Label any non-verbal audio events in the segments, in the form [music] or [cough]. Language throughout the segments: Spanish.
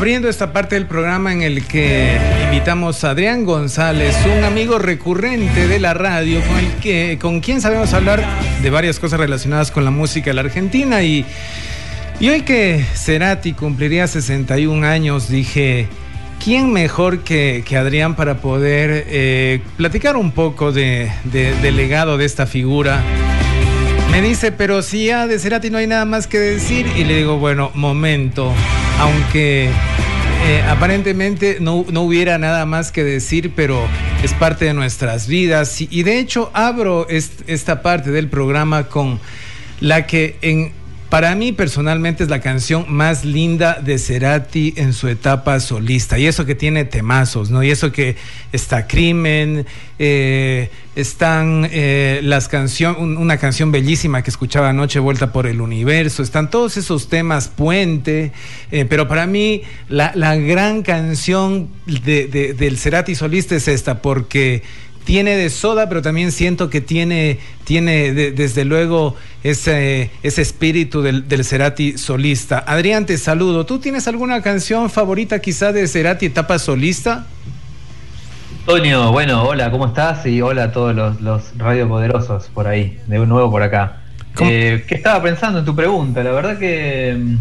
Abriendo esta parte del programa en el que invitamos a Adrián González, un amigo recurrente de la radio con el que con quien sabemos hablar de varias cosas relacionadas con la música de la Argentina y, hoy que Cerati cumpliría 61 años dije, ¿quién mejor que, que Adrián para poder eh, platicar un poco de, de, del legado de esta figura? Me dice, pero si ya de Cerati no hay nada más que decir y le digo, bueno, momento aunque eh, aparentemente no, no, hubiera nada más que decir, pero es parte de nuestras vidas. Y, de hecho abro est esta parte del programa con la que en para mí personalmente es la canción más linda de Cerati en su etapa solista. Y eso que tiene temazos, ¿no? Y eso que está Crimen, eh, están eh, las canciones, una canción bellísima que escuchaba anoche, Vuelta por el Universo, están todos esos temas, Puente, eh, pero para mí la, gran canción de, de, del Cerati solista es esta, porque tiene de soda, pero también siento que tiene, tiene de, desde luego ese, ese espíritu del, del, Cerati solista. Adrián, te saludo. ¿Tú tienes alguna canción favorita quizá de Cerati etapa solista? Antonio, bueno, hola, ¿cómo estás? Y hola a todos los, los radiopoderosos por ahí, de nuevo por acá. Eh, ¿Qué estaba pensando en tu pregunta? La verdad que mm,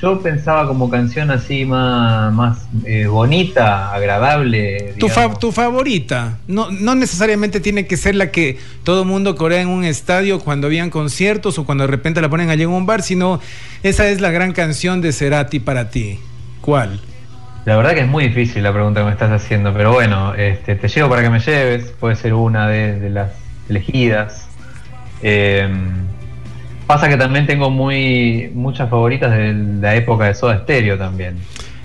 yo pensaba como canción así más, más eh, bonita, agradable. Tu, fa tu, favorita. No, no necesariamente tiene que ser la que todo mundo corea en un estadio cuando habían conciertos o cuando de repente la ponen allí en un bar, sino esa es la gran canción de Cerati para ti. ¿Cuál? La verdad que es muy difícil la pregunta que me estás haciendo, pero bueno, este, te llevo para que me lleves, puede ser una de, de las elegidas. Eh, Pasa que también tengo muy muchas favoritas de la época de Soda Stereo también.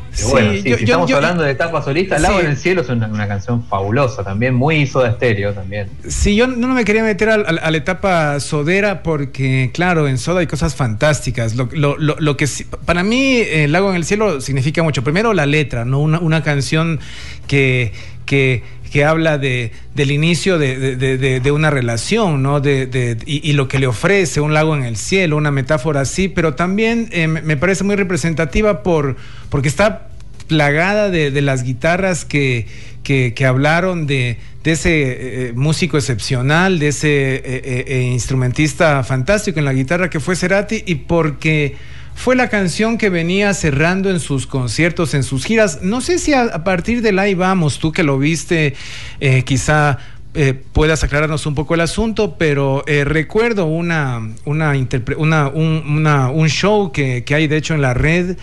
Sí, bueno, sí, yo, si estamos yo, hablando de etapa solista, sí. en el cielo es una, una, canción fabulosa también, muy Soda Stereo también. Sí, yo no me quería meter a, a, a, la etapa sodera porque, claro, en Soda hay cosas fantásticas. Lo, lo, lo, lo que para mí, El Lago en el cielo significa mucho. Primero la letra, ¿no? Una, una canción que, que que habla de, del inicio de, de, de una relación, ¿no? Y, y, lo que le ofrece un lago en el cielo, una metáfora así, pero también eh, me parece muy representativa por, porque está plagada de, las guitarras que, que, hablaron de, ese eh, músico excepcional, de ese eh, eh, instrumentista fantástico en la guitarra que fue Cerati, y porque fue la canción que venía cerrando en sus conciertos, en sus giras. No sé si a, partir de ahí vamos, tú que lo viste, eh, quizá eh, puedas aclararnos un poco el asunto, pero eh, recuerdo una, una, una, un, una, un show que, que, hay de hecho en la red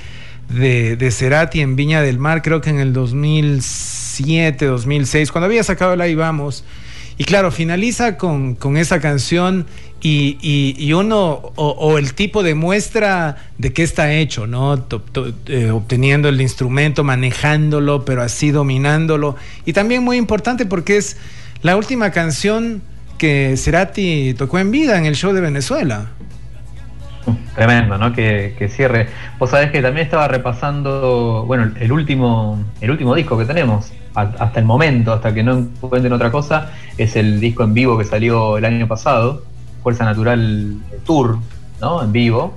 de, de Cerati en Viña del Mar, creo que en el 2007, 2006, cuando había sacado el Ahí Vamos. Y claro, finaliza con, con esa canción y, y, y uno, o, o, el tipo de muestra de qué está hecho, ¿no? Eh, obteniendo el instrumento, manejándolo, pero así dominándolo. Y también muy importante porque es la última canción que Cerati tocó en vida en el show de Venezuela. Tremendo, ¿no? Que, que, cierre. Vos sabés que también estaba repasando, bueno, el último, el último disco que tenemos, hasta el momento, hasta que no encuentren otra cosa, es el disco en vivo que salió el año pasado, Fuerza Natural Tour, ¿no? En vivo.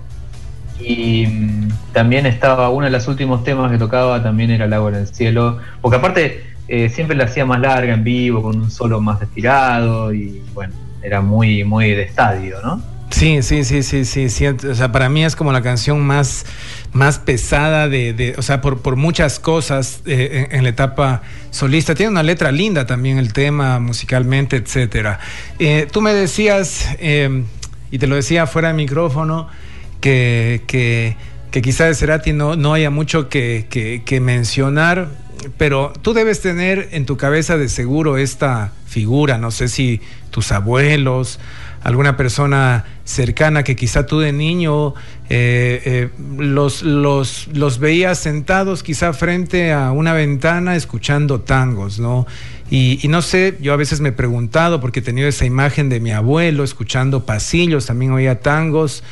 Y mm, también estaba, uno de los últimos temas que tocaba también era El agua en el cielo, porque aparte eh, siempre la hacía más larga en vivo, con un solo más estirado y bueno, era muy, muy de estadio, ¿no? Sí, sí, sí, sí, sí, O sea, para mí es como la canción más, más pesada de, o sea, por, por muchas cosas eh, en, la etapa solista. Tiene una letra linda también el tema, musicalmente, etcétera. Eh, tú me decías, eh, y te lo decía fuera de micrófono, que, que, que quizá de Cerati no, no haya mucho que, que, que mencionar, pero tú debes tener en tu cabeza de seguro esta figura, no sé si tus abuelos, alguna persona cercana que quizá tú de niño eh, eh, los, los, los veías sentados quizá frente a una ventana escuchando tangos, ¿no? Y, no sé, yo a veces me he preguntado, porque he tenido esa imagen de mi abuelo escuchando pasillos, también oía tangos,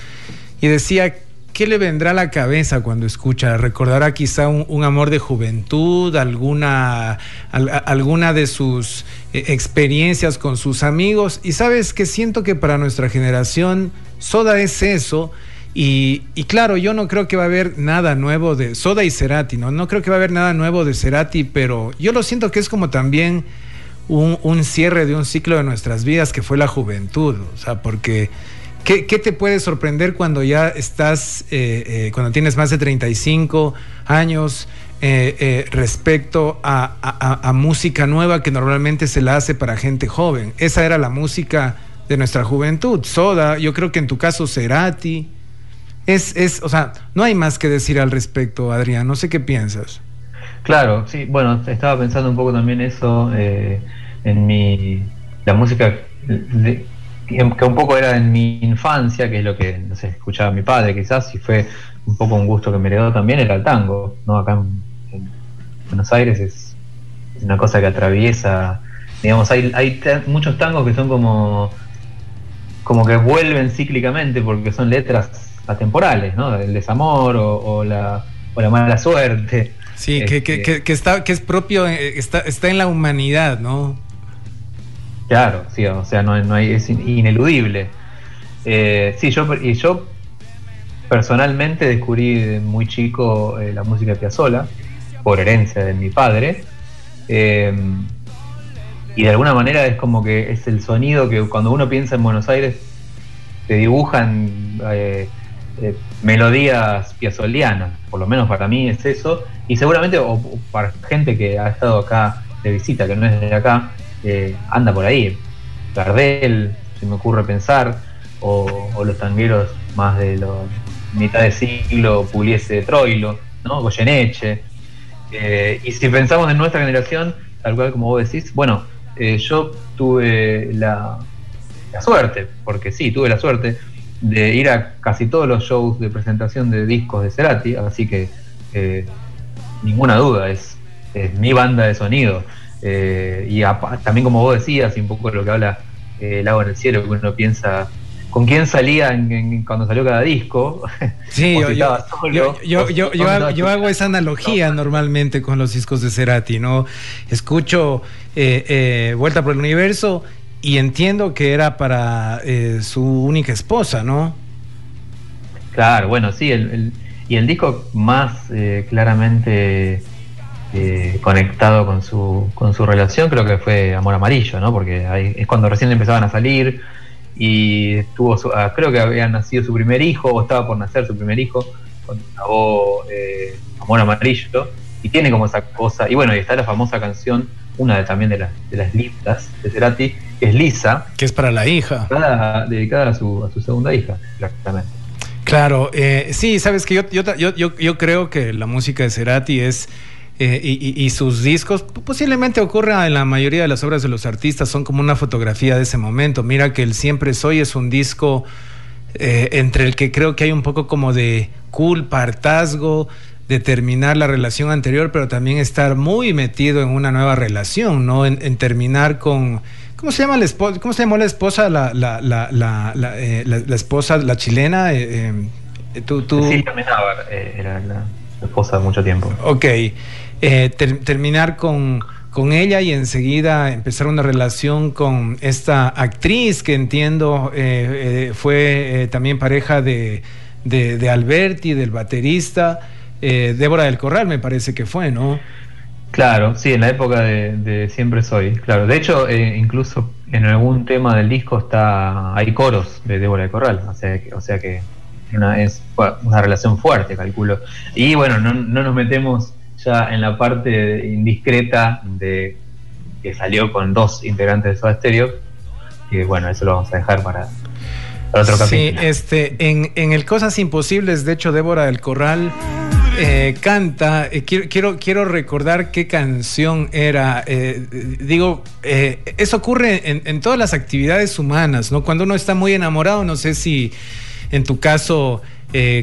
y decía, ¿qué le vendrá a la cabeza cuando escucha? ¿Recordará quizá un, amor de juventud, alguna, al, alguna de sus eh, experiencias con sus amigos? Y sabes que siento que para nuestra generación Soda es eso. Y, claro, yo no creo que va a haber nada nuevo de Soda y Cerati, ¿no? No creo que va a haber nada nuevo de Cerati, pero yo lo siento que es como también un, cierre de un ciclo de nuestras vidas que fue la juventud, o sea, porque ¿qué, te puede sorprender cuando ya estás, eh, eh, cuando tienes más de 35 años? Eh, respecto a, música nueva que normalmente se la hace para gente joven. Esa era la música de nuestra juventud. Soda, yo creo que en tu caso Cerati, es, es, o sea, no hay más que decir al respecto, Adrián. No sé qué piensas. Claro, sí, bueno, estaba pensando un poco también eso eh, en mi. la música que un poco era en mi infancia, que es lo que, escuchaba mi padre quizás, y fue un poco un gusto que me heredó también, era el tango, ¿no? Acá en, Buenos Aires es, una cosa que atraviesa, digamos, hay, hay muchos tangos que son como como que vuelven cíclicamente porque son letras atemporales, ¿no? El desamor o, la, o la mala suerte. Sí, que, que, este, que, está, que es propio, eh, está, está en la humanidad, ¿no? Claro, sí, o sea, no, no hay, es ineludible. Eh, sí, yo, y yo personalmente descubrí muy chico eh, la música de Piazzolla, por herencia de mi padre. y de alguna manera es como que es el sonido que cuando uno piensa en Buenos Aires te dibujan eh, melodías piazolianas, por lo menos para mí es eso, y seguramente o, para gente que ha estado acá de visita, que no es de acá, eh, anda por ahí. Gardel, se me ocurre pensar, o, los tangueros más de los mitad de siglo, Puliese de Troilo, ¿no? Goyeneche. Eh, y si pensamos en nuestra generación, tal cual como vos decís, bueno, yo tuve la, suerte, porque sí, tuve la suerte de ir a casi todos los shows de presentación de discos de Cerati, así que eh, ninguna duda, es, mi banda de sonido. Eh, y también como vos decías, y un poco lo que habla eh, El agua en el cielo, que uno piensa con quién salía cuando salió cada disco. Sí, yo, yo, hago, esa analogía normalmente con los discos de Cerati, ¿no? Escucho Vuelta por el Universo y entiendo que era para eh, su única esposa, ¿no? Claro, bueno, sí, el, y el disco más eh, claramente eh, conectado con su, con su relación creo que fue Amor Amarillo, ¿no? Porque ahí es cuando recién empezaban a salir y estuvo, ah, creo que había nacido su primer hijo o estaba por nacer su primer hijo cuando grabó Amor Amarillo y tiene como esa cosa, y bueno, y está la famosa canción, una de, también de, las de las listas de Cerati, es Lisa. Que es para la hija. dedicada a su, a su segunda hija, exactamente. Claro, eh, sí, sabes que yo, yo, yo, yo, creo que la música de Cerati es... Eh, y, sus discos posiblemente ocurra en la mayoría de las obras de los artistas, son como una fotografía de ese momento. Mira que el Siempre Soy es un disco eh, entre el que creo que hay un poco como de culpa, hartazgo, de terminar la relación anterior, pero también estar muy metido en una nueva relación, ¿no? en terminar con ¿Cómo se llama la esposa? ¿Cómo se llamó la esposa, la, la, la, la, eh, esposa, la chilena? Eh, tú, tú... Sí, era la esposa de mucho tiempo. Ok. Terminar con, con ella y enseguida empezar una relación con esta actriz que entiendo fue también pareja de, de, Alberti, del baterista, Débora del Corral me parece que fue, ¿no? Claro, sí, en la época de, Siempre Soy, claro. De hecho, eh, incluso en algún tema del disco está hay coros de Débora de Corral, o sea que, o sea que una, es una relación fuerte, calculo. Y bueno, no, no nos metemos ya en la parte indiscreta de que salió con dos integrantes de Soda Stereo, que bueno, eso lo vamos a dejar para, otro capítulo. Sí, este, en, en el Cosas Imposibles, de hecho, Débora del Corral eh, canta, eh, quiero, quiero, recordar qué canción era. Eh, digo, eso ocurre en, todas las actividades humanas, ¿no? Cuando uno está muy enamorado, no sé si en tu caso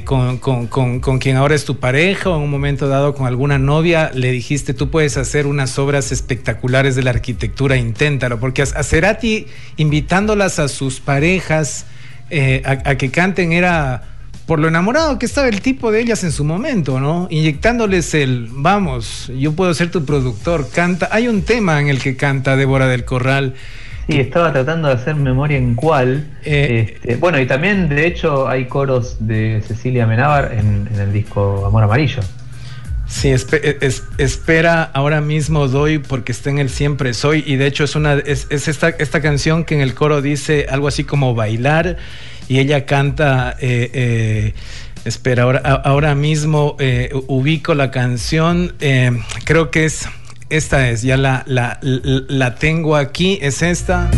con, con, quien ahora es tu pareja o en un momento dado con alguna novia, le dijiste, tú puedes hacer unas obras espectaculares de la arquitectura, inténtalo, porque a, Cerati invitándolas a sus parejas a que canten era por lo enamorado que estaba el tipo de ellas en su momento, ¿no? Inyectándoles el, vamos, yo puedo ser tu productor, canta. Hay un tema en el que canta Débora del Corral. Sí, estaba tratando de hacer memoria en cuál. Eh, este, bueno, y también, de hecho, hay coros de Cecilia Menábar en, el disco Amor Amarillo. Sí, espera, ahora mismo doy porque está en el siempre soy y de hecho es una es, esta, esta canción que en el coro dice algo así como bailar y ella canta eh, eh, espera ahora ahora mismo ubico la canción creo que es esta es, ya la, la, la tengo aquí, es esta.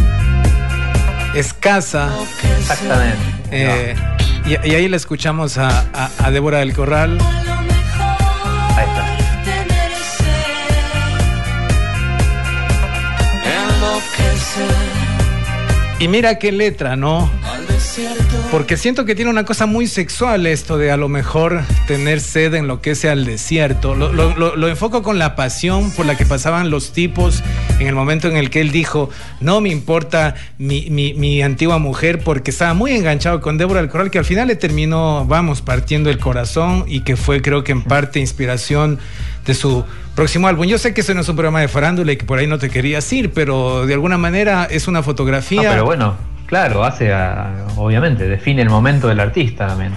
Escasa. Exactamente. Eh, y, ahí la escuchamos a, a, Débora del Corral. Ahí está. Y mira qué letra, ¿no? Porque siento que tiene una cosa muy sexual esto de a lo mejor tener sed en lo que sea el desierto. Lo, enfoco con la pasión por la que pasaban los tipos en el momento en el que él dijo, no me importa mi, antigua mujer porque estaba muy enganchado con Débora del Coral, que al final le terminó, vamos, partiendo el corazón y que fue creo que en parte inspiración de su próximo álbum. Yo sé que ese no es un programa de farándula y que por ahí no te querías ir, pero de alguna manera es una fotografía. pero bueno Claro, hace, obviamente, define el momento del artista también.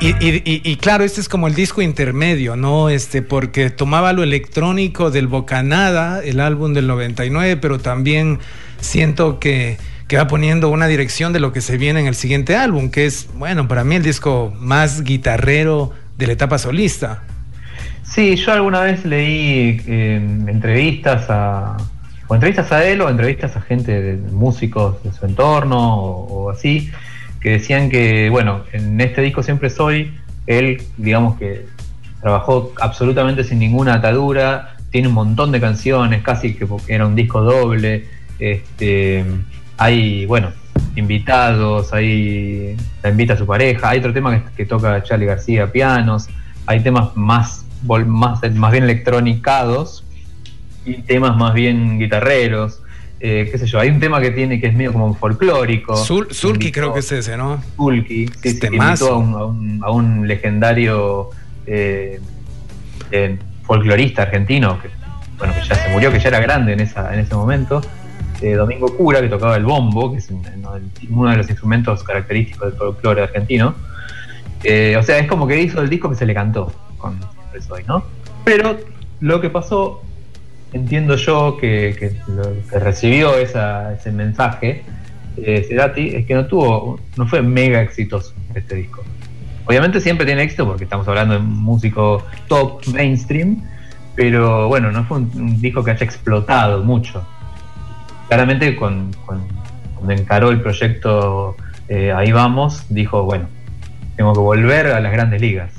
Y, claro, este es como el disco intermedio, ¿no? Este, porque tomaba lo electrónico del Bocanada, el álbum del 99, pero también siento que, que, va poniendo una dirección de lo que se viene en el siguiente álbum, que es, bueno, para mí el disco más guitarrero de la etapa solista. Sí, yo alguna vez leí eh, entrevistas a, o entrevistas a él o entrevistas a gente, de músicos de su entorno o, así, que decían que, bueno, en este disco siempre soy, él, digamos que trabajó absolutamente sin ninguna atadura, tiene un montón de canciones, casi que era un disco doble, este, hay, bueno, invitados, hay, la invita a su pareja, hay otro tema que, toca Charlie García, pianos, hay temas más, más, más bien electronicados, y temas más bien guitarreros. Eh, qué sé yo, hay un tema que tiene que es medio como folclórico. Sulky creo que es ese, ¿no? Sulky, sí, este invitó a un, a un, legendario eh, eh, folclorista argentino, que bueno, que ya se murió, que ya era grande en, esa, en ese momento, Domingo Cura, que tocaba el bombo, que es uno de los instrumentos característicos del folclore argentino. o sea, es como que hizo el disco que se le cantó con Soy, ¿no? Pero lo que pasó entiendo yo que, que, recibió ese mensaje eh, Cerati es que no tuvo, no fue mega exitoso este disco. Obviamente siempre tiene éxito porque estamos hablando de un músico top mainstream, pero bueno, no fue un, disco que haya explotado mucho. Claramente con, cuando encaró el proyecto eh, Ahí vamos, dijo, bueno, tengo que volver a las grandes ligas.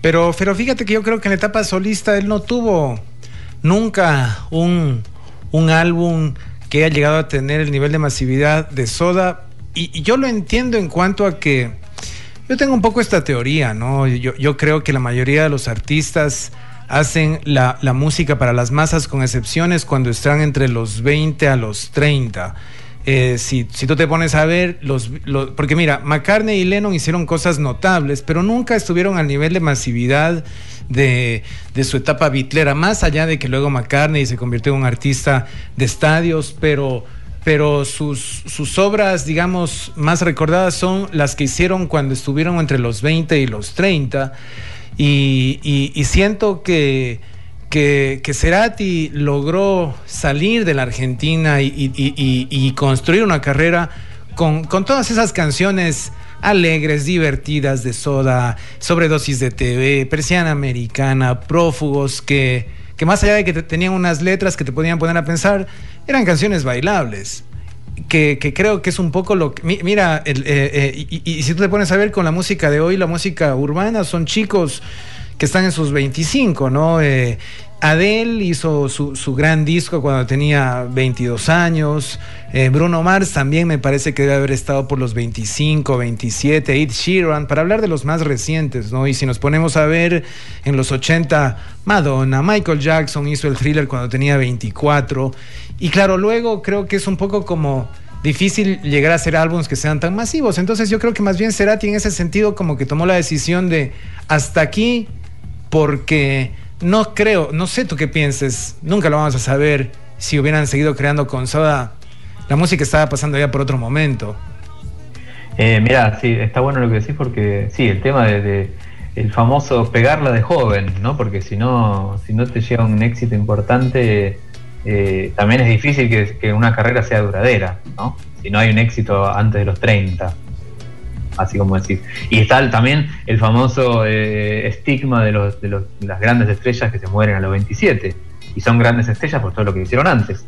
Pero, pero fíjate que yo creo que en la etapa solista él no tuvo nunca un, álbum que haya llegado a tener el nivel de masividad de Soda. Y, yo lo entiendo en cuanto a que yo tengo un poco esta teoría, ¿no? Yo, creo que la mayoría de los artistas hacen la, música para las masas con excepciones cuando están entre los 20 a los 30. Eh, si, si, tú te pones a ver, los, porque mira, McCartney y Lennon hicieron cosas notables, pero nunca estuvieron al nivel de masividad de, su etapa bitlera, más allá de que luego McCartney se convirtió en un artista de estadios, pero pero sus, sus, obras, digamos, más recordadas son las que hicieron cuando estuvieron entre los 20 y los 30. Y, siento que, que, que, Cerati logró salir de la Argentina y, construir una carrera con, todas esas canciones alegres, divertidas de soda, sobredosis de TV, persiana americana, prófugos, que, que más allá de que tenían unas letras que te podían poner a pensar, eran canciones bailables. Que, creo que es un poco lo que. Mira, eh, eh, y, si tú te pones a ver con la música de hoy, la música urbana, son chicos que están en sus 25, ¿no? Eh, Adele hizo su, gran disco cuando tenía 22 años. Eh, Bruno Mars también me parece que debe haber estado por los 25, 27. Ed Sheeran, para hablar de los más recientes, ¿no? Y si nos ponemos a ver en los 80, Madonna, Michael Jackson hizo el thriller cuando tenía 24. Y claro, luego creo que es un poco como difícil llegar a hacer álbumes que sean tan masivos. Entonces yo creo que más bien Cerati en ese sentido como que tomó la decisión de hasta aquí porque no creo, no sé tú qué pienses, nunca lo vamos a saber si hubieran seguido creando con Soda. la música estaba pasando ya por otro momento. Eh, mirá, sí, está bueno lo que decís porque sí, el tema de, el famoso pegarla de joven, ¿no? Porque si no, si no te llega un éxito importante, eh, también es difícil que, una carrera sea duradera, ¿no? Si no hay un éxito antes de los 30, así como decís. Y está también el famoso eh, estigma de, los, de, los, las grandes estrellas que se mueren a los 27, y son grandes estrellas por todo lo que hicieron antes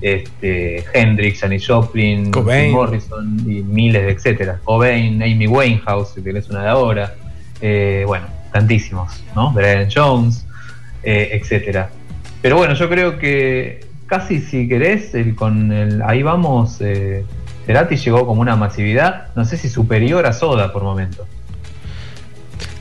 este, Hendrix, Janis Joplin, Morrison y miles de etcétera. Cobain, Amy Winehouse, que es una de ahora. Eh, bueno, tantísimos, ¿no? Brian Jones, eh, etcétera. Pero bueno, yo creo que casi si querés, el, con el ahí vamos, eh, Cerati llegó como una masividad, no sé si superior a Soda por momentos.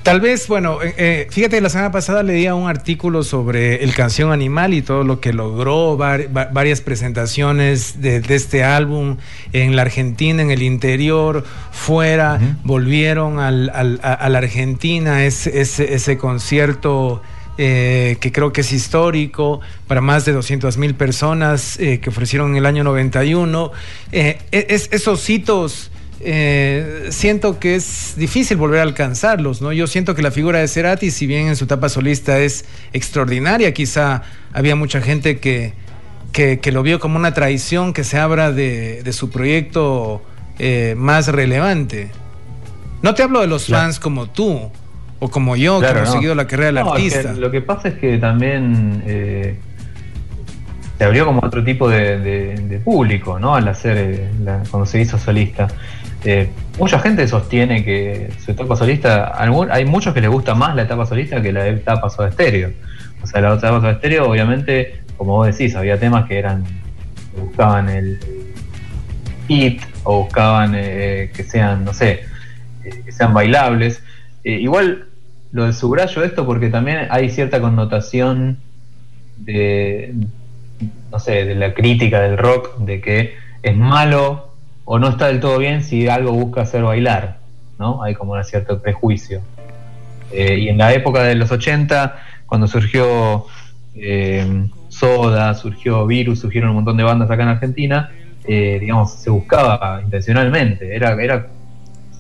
Tal vez, bueno, eh, eh, fíjate, la semana pasada leía un artículo sobre el canción Animal y todo lo que logró, varias presentaciones de, este álbum en la Argentina, en el interior, fuera, volvieron al, a la Argentina, ese, concierto eh, que creo que es histórico para más de 200 mil personas que ofrecieron en el año 91. es, esos hitos eh, siento que es difícil volver a alcanzarlos, ¿no? Yo siento que la figura de Cerati, si bien en su etapa solista es extraordinaria, quizá había mucha gente que, que, lo vio como una traición que se abra de, su proyecto eh, más relevante. No te hablo de los fans como tú o como yo, que hemos seguido la carrera del artista. lo que pasa es que también eh, se abrió como otro tipo de, público, ¿no? Al hacer, cuando se hizo solista. Eh, mucha gente sostiene que su etapa solista, hay muchos que les gusta más la etapa solista que la etapa soda estéreo. O sea, la etapa soda estéreo, obviamente, como vos decís, había temas que eran, buscaban el hit o buscaban eh, que sean, no sé, eh, que sean bailables. igual lo subrayo esto porque también hay cierta connotación de, no sé, de la crítica del rock, de que es malo o no está del todo bien si algo busca hacer bailar, ¿no? Hay como un cierto prejuicio. Eh, y en la época de los 80, cuando surgió eh, Soda, surgió Virus, surgieron un montón de bandas acá en Argentina, eh, digamos, se buscaba intencionalmente, era, era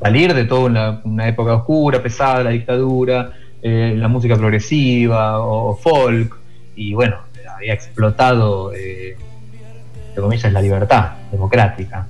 salir de toda una, época oscura, pesada, la dictadura, la música progresiva o, folk, y bueno, había explotado, entre comillas, la libertad democrática.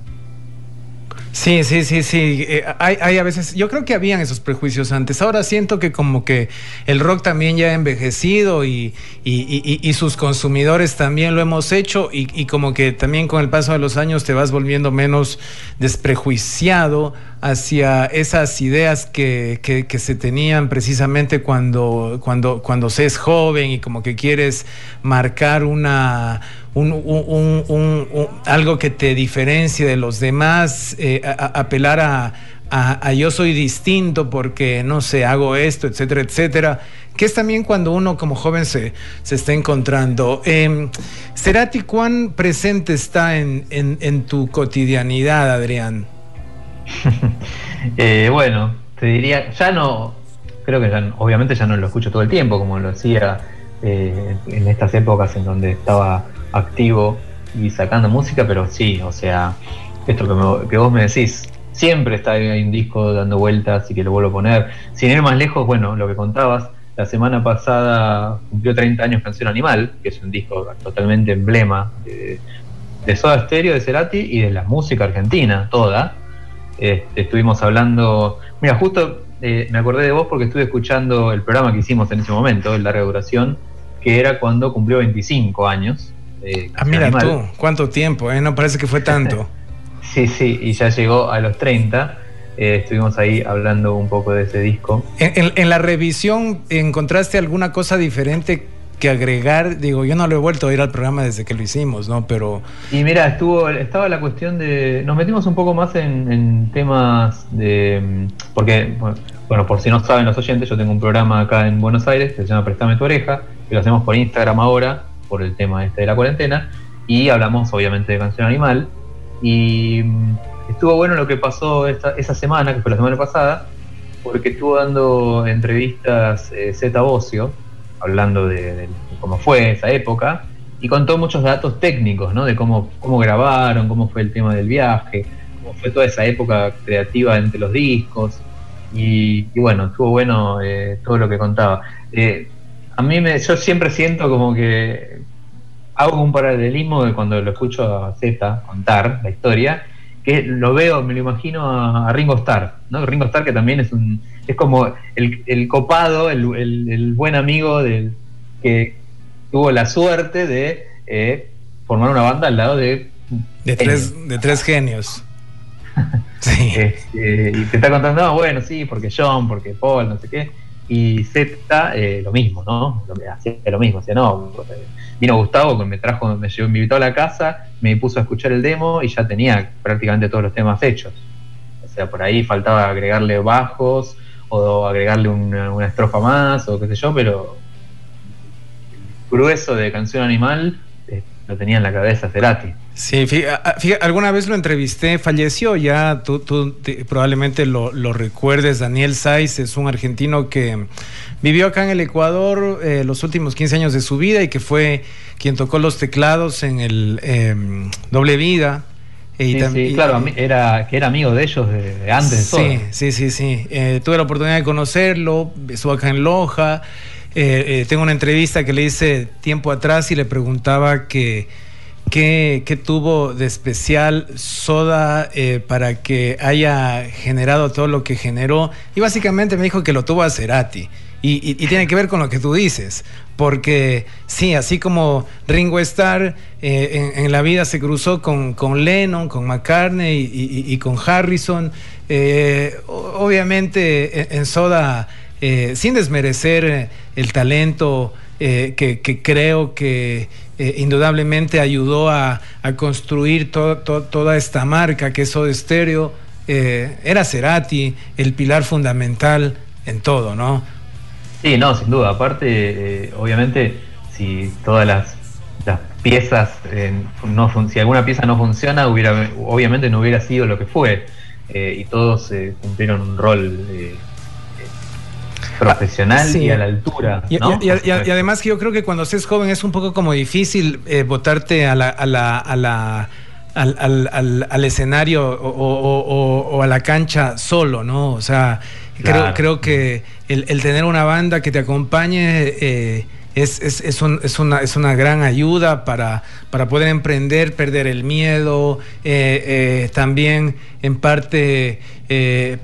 Sí, sí, sí, sí. Eh, hay, hay, a veces, yo creo que habían esos prejuicios antes. Ahora siento que como que el rock también ya ha envejecido y, y, y, sus consumidores también lo hemos hecho y, como que también con el paso de los años te vas volviendo menos desprejuiciado hacia esas ideas que, que, se tenían precisamente cuando, cuando, cuando se es joven y como que quieres marcar una un, algo que te diferencie de los demás, eh, apelar a, yo soy distinto porque, no sé, hago esto, etcétera, etcétera, que es también cuando uno como joven se, se está encontrando. Eh, Cerati, ¿cuán presente está en, en, tu cotidianidad, Adrián? [laughs] Eh, bueno, te diría, ya no, creo que ya, obviamente ya no lo escucho todo el tiempo, como lo hacía eh, en estas épocas en donde estaba activo y sacando música, pero sí, o sea, esto que, vos me decís, siempre está ahí un disco dando vueltas y que lo vuelvo a poner. Sin ir más lejos, bueno, lo que contabas, la semana pasada cumplió 30 años Canción Animal, que es un disco totalmente emblema de, de Soda Stereo, de Cerati y de la música argentina, toda. Este, estuvimos hablando, mira, justo eh, me acordé de vos porque estuve escuchando el programa que hicimos en ese momento, el larga duración, que era cuando cumplió 25 años ah, mira tú, cuánto tiempo, ¿eh? No parece que fue tanto. [laughs] [laughs] sí, sí, y ya llegó a los 30. Eh, estuvimos ahí hablando un poco de ese disco. En, la revisión, ¿encontraste alguna cosa diferente que agregar? Digo, yo no lo he vuelto a ir al programa desde que lo hicimos, ¿no? Pero... Y mira, estuvo, estaba la cuestión de... Nos metimos un poco más en, temas de... Porque, bueno, por si no saben los oyentes, yo tengo un programa acá en Buenos Aires que se llama Préstame tu oreja, que lo hacemos por Instagram ahora, por el tema este de la cuarentena y hablamos obviamente de Canción Animal y mm, estuvo bueno lo que pasó esta, esa semana, que fue la semana pasada, porque estuvo dando entrevistas eh, Zeta Bocio, hablando de, cómo fue esa época, y contó muchos datos técnicos, ¿no? De cómo, cómo grabaron, cómo fue el tema del viaje, cómo fue toda esa época creativa entre los discos. Y, bueno, estuvo bueno eh, todo lo que contaba. Eh, a mí me, yo siempre siento como que hago un paralelismo de cuando lo escucho a Z contar la historia, que lo veo, me lo imagino a, Ringo Starr, ¿no? Ringo Starr que también es un es como el, copado, el, buen amigo del que tuvo la suerte de eh, formar una banda al lado de de tres, de tres genios. [laughs] sí. Este, y te está contando, no, bueno, sí, porque John, porque Paul, no sé qué. Y Z, eh, lo mismo, ¿no? Hacía lo mismo, decía, no, vino Gustavo, que me trajo, me, me invitó a la casa, me puso a escuchar el demo y ya tenía prácticamente todos los temas hechos. O sea, por ahí faltaba agregarle bajos o agregarle una, estrofa más o qué sé yo, pero el grueso de Canción Animal eh, lo tenía en la cabeza Cerati. Sí, fíjate, alguna vez lo entrevisté, falleció ya, tú, probablemente lo, recuerdes, Daniel Saiz es un argentino que vivió acá en el Ecuador eh, los últimos 15 años de su vida y que fue quien tocó los teclados en el em, Doble Vida. Sí, sí, claro, era, que era amigo de ellos de, antes. Sí, sí, sí, sí. Eh, tuve la oportunidad de conocerlo, estuvo acá en Loja. Eh, tengo una entrevista que le hice tiempo atrás y le preguntaba que ¿Qué, tuvo de especial Soda eh, para que haya generado todo lo que generó? Y básicamente me dijo que lo tuvo a Cerati. Y, tiene que ver con lo que tú dices, porque sí, así como Ringo Starr eh, en, la vida se cruzó con, Lennon, con McCartney y, con Harrison, eh, obviamente en, Soda, sin desmerecer el talento que creo que eh, indudablemente ayudó a, construir toda esta marca que es Soda Stereo. Eh, era Cerati el pilar fundamental en todo, ¿no? Sí, no, sin duda. Aparte, eh, obviamente, si todas las, piezas, no si alguna pieza no funciona, hubiera, obviamente no hubiera sido lo que fue. y todos cumplieron un rol profesional y a la altura. Y, además que yo creo que cuando se es joven es un poco como difícil eh, votarte a la, a la, a la al, al, escenario o, a la cancha solo, ¿no? O sea, creo, creo que el, tener una banda que te acompañe eh, es, es, es, un, es, una, es una gran ayuda para, para poder emprender, perder el miedo, eh, también en parte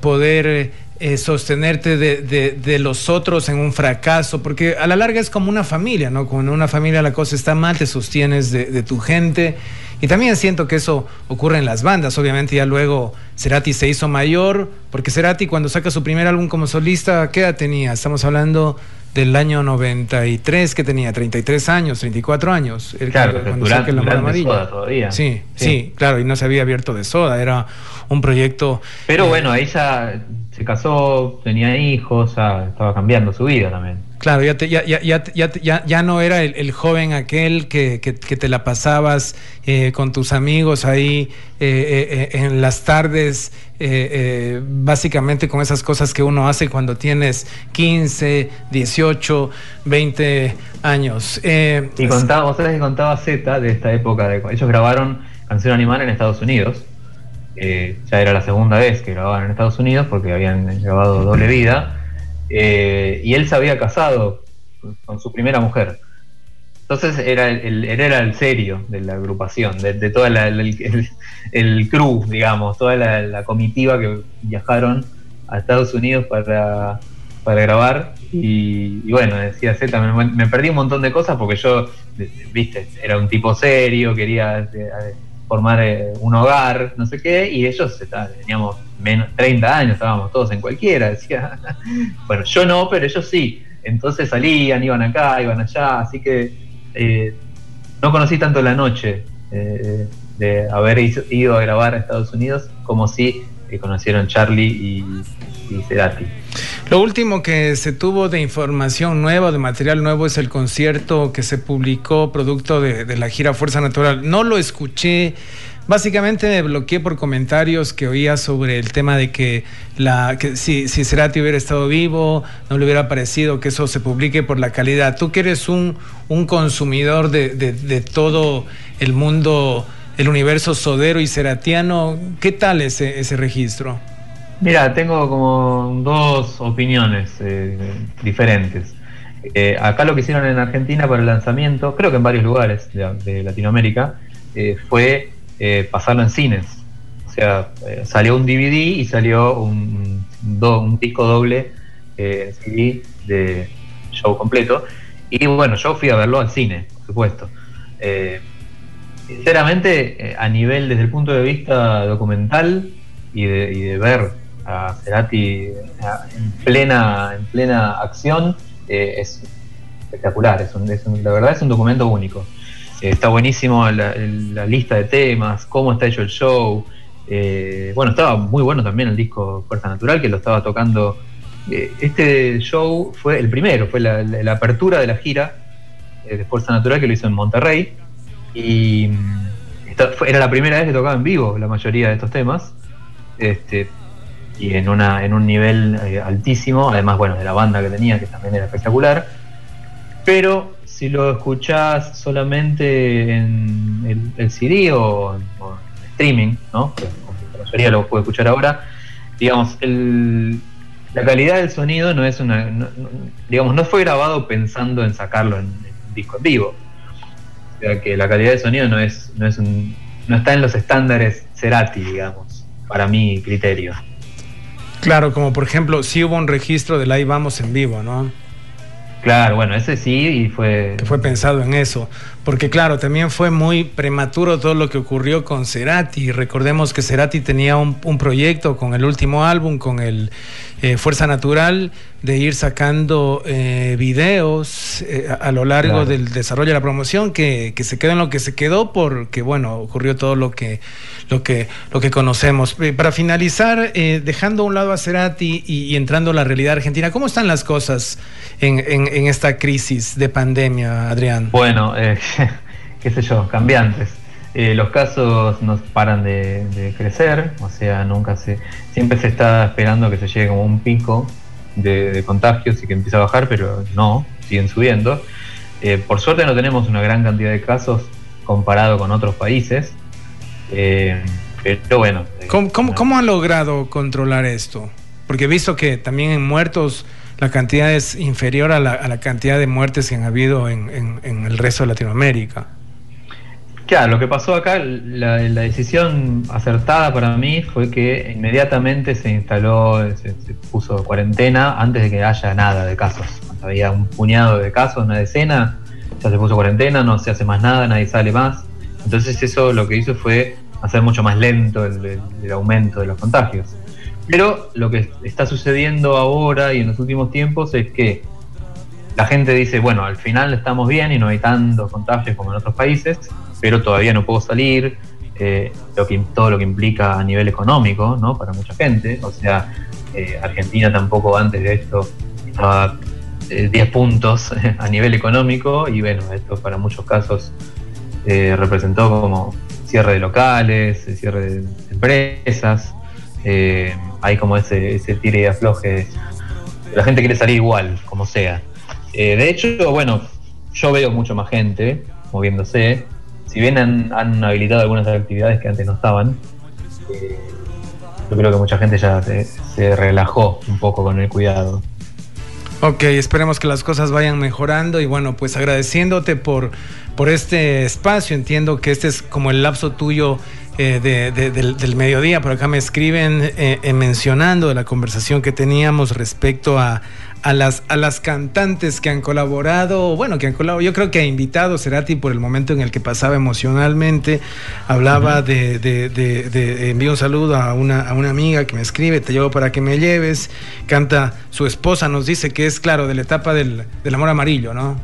poder eh, sostenerte de, los otros en un fracaso, porque a la larga es como una familia, ¿no? Cuando una familia la cosa está mal, te sostienes de, tu gente. Y también siento que eso ocurre en las bandas. Obviamente ya luego Cerati se hizo mayor, porque Cerati cuando saca su primer álbum como solista, ¿qué edad tenía? Estamos hablando del año 93, que tenía 33 años, 34 años. claro, cuando durante, durante soda todavía. Sí, sí, claro, y no se había abierto de soda, era un proyecto... Pero eh, bueno, ya se casó, tenía hijos, estaba cambiando su vida también. Claro, ya, ya, ya, ya, ya, no era el, joven aquel que, te la pasabas eh, con tus amigos ahí eh, eh, en las tardes, básicamente con esas cosas que uno hace cuando tienes 15, 18, 20 años. y contaba, vos que contaba Z de esta época, de, ellos grabaron Canción Animal en Estados Unidos ya era la segunda vez que grababan en Estados Unidos porque habían grabado Doble Vida, eh, y él se había casado con su primera mujer. Entonces era el, era el serio de la agrupación, de, de toda el, el, crew, digamos, toda la, comitiva que viajaron a Estados Unidos para, para grabar. Y, bueno, decía Z, me, me, perdí un montón de cosas porque yo, viste, era un tipo serio, quería formar eh, un hogar, no sé qué, y ellos teníamos menos 30 años, estábamos todos en cualquiera, [laughs] decía. bueno, yo no, pero ellos sí. Entonces salían, iban acá, iban allá, así que eh, no conocí tanto la noche eh, de haber ido a grabar a Estados Unidos como si conocieron Charlie y, y Cerati. Lo último que se tuvo de información nueva, de material nuevo, es el concierto que se publicó producto de, la gira Fuerza Natural. No lo escuché Básicamente me bloqueé por comentarios que oía sobre el tema de que, la, que si, si Cerati hubiera estado vivo, no le hubiera parecido que eso se publique por la calidad. Tú que eres un, un consumidor de, de, todo el mundo, el universo sodero y ceratiano, ¿qué tal ese, ese registro? Mira, tengo como dos opiniones eh, diferentes. Eh, acá lo que hicieron en Argentina para el lanzamiento, creo que en varios lugares de, Latinoamérica, eh, fue eh, pasarlo en cines. O sea, salió un DVD y salió un, un disco doble en CD de show completo. Y bueno, yo fui a verlo al cine, por supuesto. sinceramente, a nivel desde el punto de vista documental y de, y de ver a Cerati en plena, en plena acción, eh, es espectacular, es, la verdad es un documento único. Eh, está buenísimo la, lista de temas, cómo está hecho el show. Eh, bueno, estaba muy bueno también el disco Fuerza Natural, que lo estaba tocando. este show fue el primero, fue la, apertura de la gira de Fuerza Natural que lo hizo en Monterrey. Y mm, era la primera vez que tocaba en vivo la mayoría de estos temas. Este, y en, una, en un nivel eh, altísimo, además, bueno, de la banda que tenía, que también era espectacular. Pero si lo escuchás solamente en el, CD o, en streaming, ¿no? la mayoría lo puede escuchar ahora, digamos, el, la calidad del sonido no es una, digamos, no fue grabado pensando en sacarlo en, en, disco en vivo. O sea que la calidad del sonido no es, no es un, no está en los estándares Cerati, digamos, para mi criterio. Claro, como por ejemplo, si hubo un registro del Ahí Vamos en vivo, ¿no? Claro, bueno, ese sí y fue... fue pensado en eso, porque claro, también fue muy prematuro todo lo que ocurrió con Cerati. Recordemos que Cerati tenía un, proyecto con el último álbum, con el eh, Fuerza Natural, de ir sacando eh, videos eh, a, lo largo del desarrollo de la promoción, que, se quedó en lo que se quedó, porque bueno, ocurrió todo lo que, lo que, lo que conocemos. para finalizar, dejando a un lado a Cerati y, entrando a la realidad argentina, ¿cómo están las cosas en, en esta crisis de pandemia, Adrián? Bueno, [laughs] qué sé yo, cambiantes. Eh, los casos no paran de, crecer, o sea, nunca se, siempre se está esperando que se llegue como un pico de, contagios y que empiece a bajar, pero no, siguen subiendo. Eh, por suerte no tenemos una gran cantidad de casos comparado con otros países, eh, pero bueno. ¿Cómo, han logrado controlar esto? Porque he visto que también en muertos la cantidad es inferior a la, cantidad de muertes que han habido en el resto de Latinoamérica. Claro, lo que pasó acá, la, decisión acertada para mí fue que inmediatamente se instaló, se, puso cuarentena antes de que haya nada de casos. Había un puñado de casos, una decena, ya se puso cuarentena, no se hace más nada, nadie sale más. Entonces eso lo que hizo fue hacer mucho más lento el, aumento de los contagios. Pero lo que está sucediendo ahora y en los últimos tiempos es que la gente dice, bueno, al final estamos bien y no hay tantos contagios como en otros países, pero todavía no puedo salir, eh, todo lo que implica a nivel económico, ¿no? Para mucha gente, o sea, eh, Argentina tampoco antes de esto estaba 10 eh, puntos [laughs] a nivel económico y bueno, esto para muchos casos representó como cierre de locales, cierre de empresas, hay como ese, ese tire y afloje, la gente quiere salir igual, como sea. de hecho, bueno, yo veo mucho más gente moviéndose, si bien han, habilitado algunas actividades que antes no estaban, eh, yo creo que mucha gente ya se, relajó un poco con el cuidado. Ok, esperemos que las cosas vayan mejorando y bueno, pues agradeciéndote por, por este espacio, entiendo que este es como el lapso tuyo eh, del, mediodía, por acá me escriben eh, mencionando de la conversación que teníamos respecto a, a las, a las cantantes que han colaborado, bueno, que han colaborado, yo creo que ha invitado Cerati por el momento en el que pasaba emocionalmente, hablaba de, de, de, envío un saludo a una, a una amiga que me escribe, te llevo para que me lleves, canta su esposa, nos dice que es, claro, de la etapa del, amor amarillo, ¿no?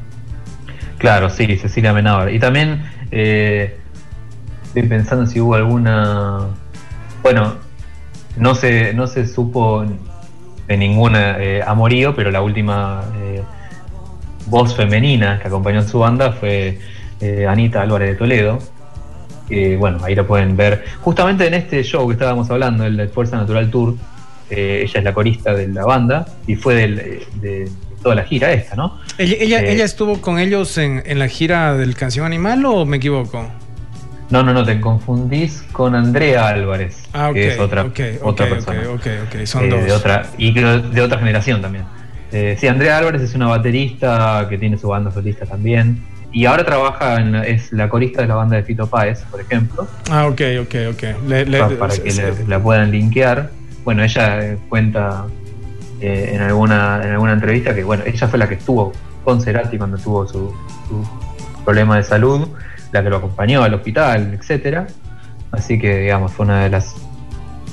Claro, sí, Cecilia Menabra. Y también eh, estoy pensando si hubo alguna, bueno, no se, no se supo de ninguna eh, amorío, pero la última eh, voz femenina que acompañó a su banda fue eh, Anita Álvarez de Toledo, que bueno, ahí lo pueden ver. Justamente en este show que estábamos hablando, el de Fuerza Natural Tour, eh, ella es la corista de la banda y fue de, toda la gira esta, ¿no? ¿Ella, ella, estuvo con ellos en, en, la gira del Canción Animal o me equivoco? No, no, no, te confundís con Andrea Álvarez, ah, que es otra, otra persona. son dos. De otra, y de otra generación también. Eh, sí, Andrea Álvarez es una baterista que tiene su banda solista también. Y ahora trabaja, en, es la corista de la banda de Fito Páez, por ejemplo. Ah, ok, ok, ok. para, que la puedan linkear. Bueno, ella eh, cuenta eh, en, alguna, en alguna entrevista que, bueno, ella fue la que estuvo con Cerati cuando tuvo su, problema de salud, la que lo acompañó al hospital, etcétera. Así que, digamos, fue una de las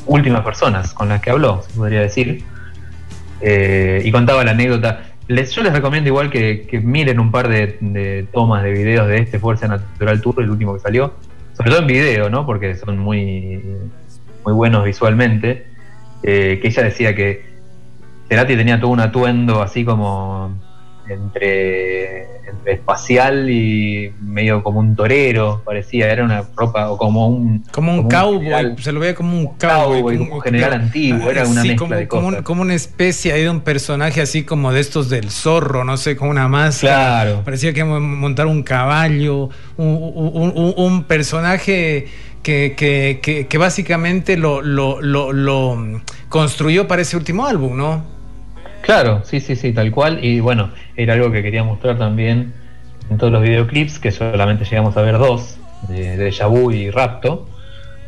últimas personas con las que habló, se podría decir. Eh, y contaba la anécdota. Les, yo les recomiendo igual que, miren un par de, tomas de videos de este Fuerza Natural Tour, el último que salió, sobre todo en video, ¿no? Porque son muy, muy buenos visualmente. Eh, que ella decía que Cerati tenía todo un atuendo así como entre, espacial y medio como un torero, parecía, era una ropa o como un como un cowboy, se lo veía como un cowboy, como un general antiguo, era una mezcla como, de cosas. como, una especie de un personaje así como de estos del zorro, no sé, como una máscara. Claro. Parecía que montar un caballo, un, personaje que, que, que, básicamente lo, lo, lo construyó para ese último álbum, ¿no? Claro, sí, sí, sí, tal cual. Y bueno, era algo que quería mostrar también en todos los videoclips, que solamente llegamos a ver dos, de, de y Rapto.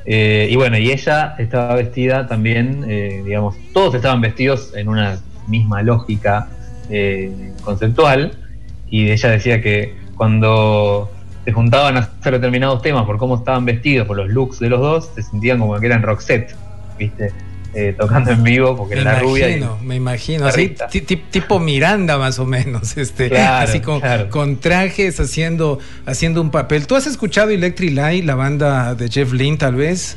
Eh, y bueno, y ella estaba vestida también, eh, digamos, todos estaban vestidos en una misma lógica eh, conceptual. Y ella decía que cuando se juntaban a hacer determinados temas por cómo estaban vestidos, por los looks de los dos, se sentían como que eran Roxette, ¿viste? Eh, tocando en vivo porque era rubia. me imagino, así tipo Miranda más o menos, este, así con, con, trajes haciendo, haciendo un papel. ¿Tú has escuchado Electric Light, la banda de Jeff Lynne tal vez?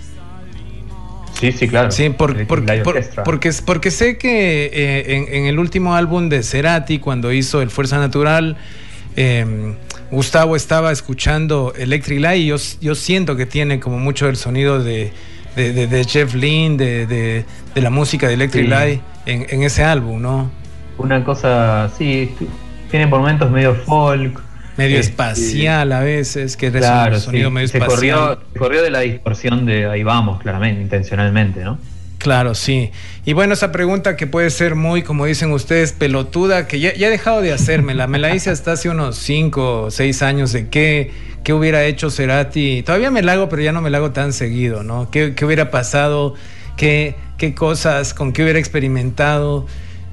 Sí, sí, claro. Sí, porque, porque sé que eh, en, el último álbum de Cerati, cuando hizo El Fuerza Natural, em, Gustavo estaba escuchando Electric Light y yo, yo siento que tiene como mucho el sonido de de, Jeff Lynne, de, la música de Electric Light en, ese álbum, ¿no? Una cosa, sí, tiene por momentos medio folk. Medio este, espacial a veces, que es un sonido medio se espacial. Corrió, de la distorsión de ahí vamos, claramente, intencionalmente, ¿no? Claro, sí. Y bueno, esa pregunta que puede ser muy, como dicen ustedes, pelotuda, que ya, he dejado de hacérmela. Me la hice hasta hace unos 5 o 6 años de qué qué hubiera hecho Cerati. Todavía me la hago, pero ya no me la hago tan seguido, ¿no? ¿Qué, hubiera pasado? ¿Qué, ¿Qué cosas? ¿Con qué hubiera experimentado?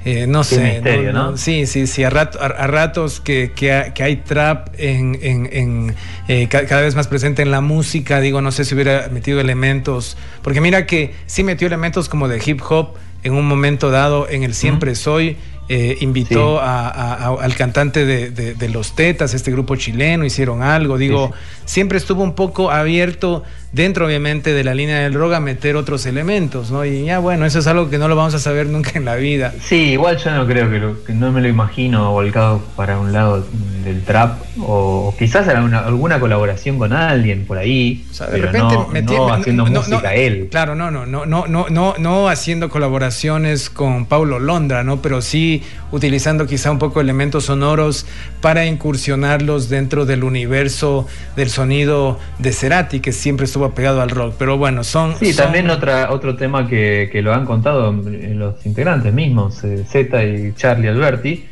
Eh, no sé. no, Sí, sí, sí. A, ratos que, hay trap en, en, eh, cada vez más presente en la música. Digo, no sé si hubiera metido elementos. Porque mira que sí metió elementos como de hip hop en un momento dado en el Siempre Soy eh, invitó al cantante de, Los Tetas, este grupo chileno, hicieron algo, digo, siempre estuvo un poco abierto dentro obviamente de la línea del rock a meter otros elementos, ¿no? Y ya bueno, eso es algo que no lo vamos a saber nunca en la vida. Sí, igual yo no creo que, lo, que no me lo imagino volcado para un lado del trap o, quizás alguna, alguna colaboración con alguien por ahí, de repente no, haciendo música él. Claro, no, no, no, no, no, no, no haciendo colaboraciones con Paulo Londra, ¿no? Pero sí utilizando quizá un poco elementos sonoros para incursionarlos dentro del universo del sonido de Cerati, que siempre estuvo pegado al rock. Pero bueno, son. Sí, también otra, otro tema que, lo han contado los integrantes mismos, eh, Z y Charlie Alberti.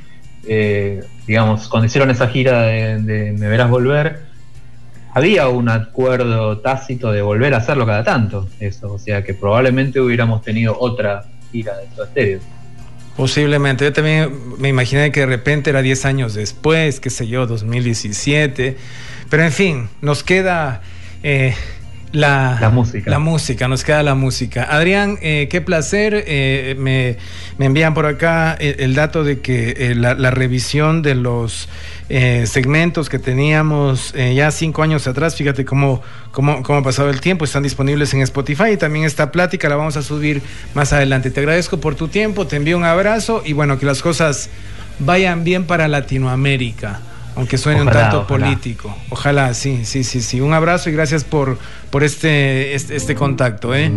Eh, digamos, cuando hicieron esa gira de, Me Verás Volver, había un acuerdo tácito de volver a hacerlo cada tanto, eso, o sea que probablemente hubiéramos tenido otra gira de todo estéreo. Posiblemente, yo también me imaginé que de repente era 10 años después, qué sé yo, 2017, pero en fin, nos queda eh, la, música. La música, nos queda la música. Adrián, eh, qué placer. Eh, me, envían por acá el, dato de que eh, la, revisión de los segmentos que teníamos ya cinco años atrás, fíjate cómo, cómo, cómo, ha pasado el tiempo, están disponibles en Spotify y también esta plática la vamos a subir más adelante. Te agradezco por tu tiempo, te envío un abrazo y bueno, que las cosas vayan bien para Latinoamérica. Aunque suene un tanto político. Ojalá, sí, sí, sí, sí. Un abrazo y gracias por, por este, este, este contacto, ¿eh?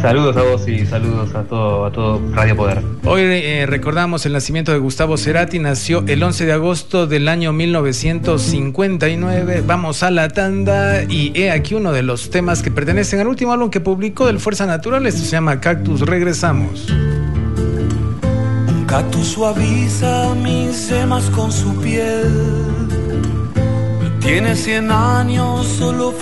Saludos a vos y saludos a todo, a todo Radio Poder. Hoy eh, recordamos el nacimiento de Gustavo Cerati, nació el 11 de agosto del año 1959. Vamos a la tanda y he aquí uno de los temas que pertenecen al último álbum que publicó del Fuerza Natural. Esto se llama Cactus. Regresamos. Un cactus suaviza mis semas con su piel. Tiene 100 años, solo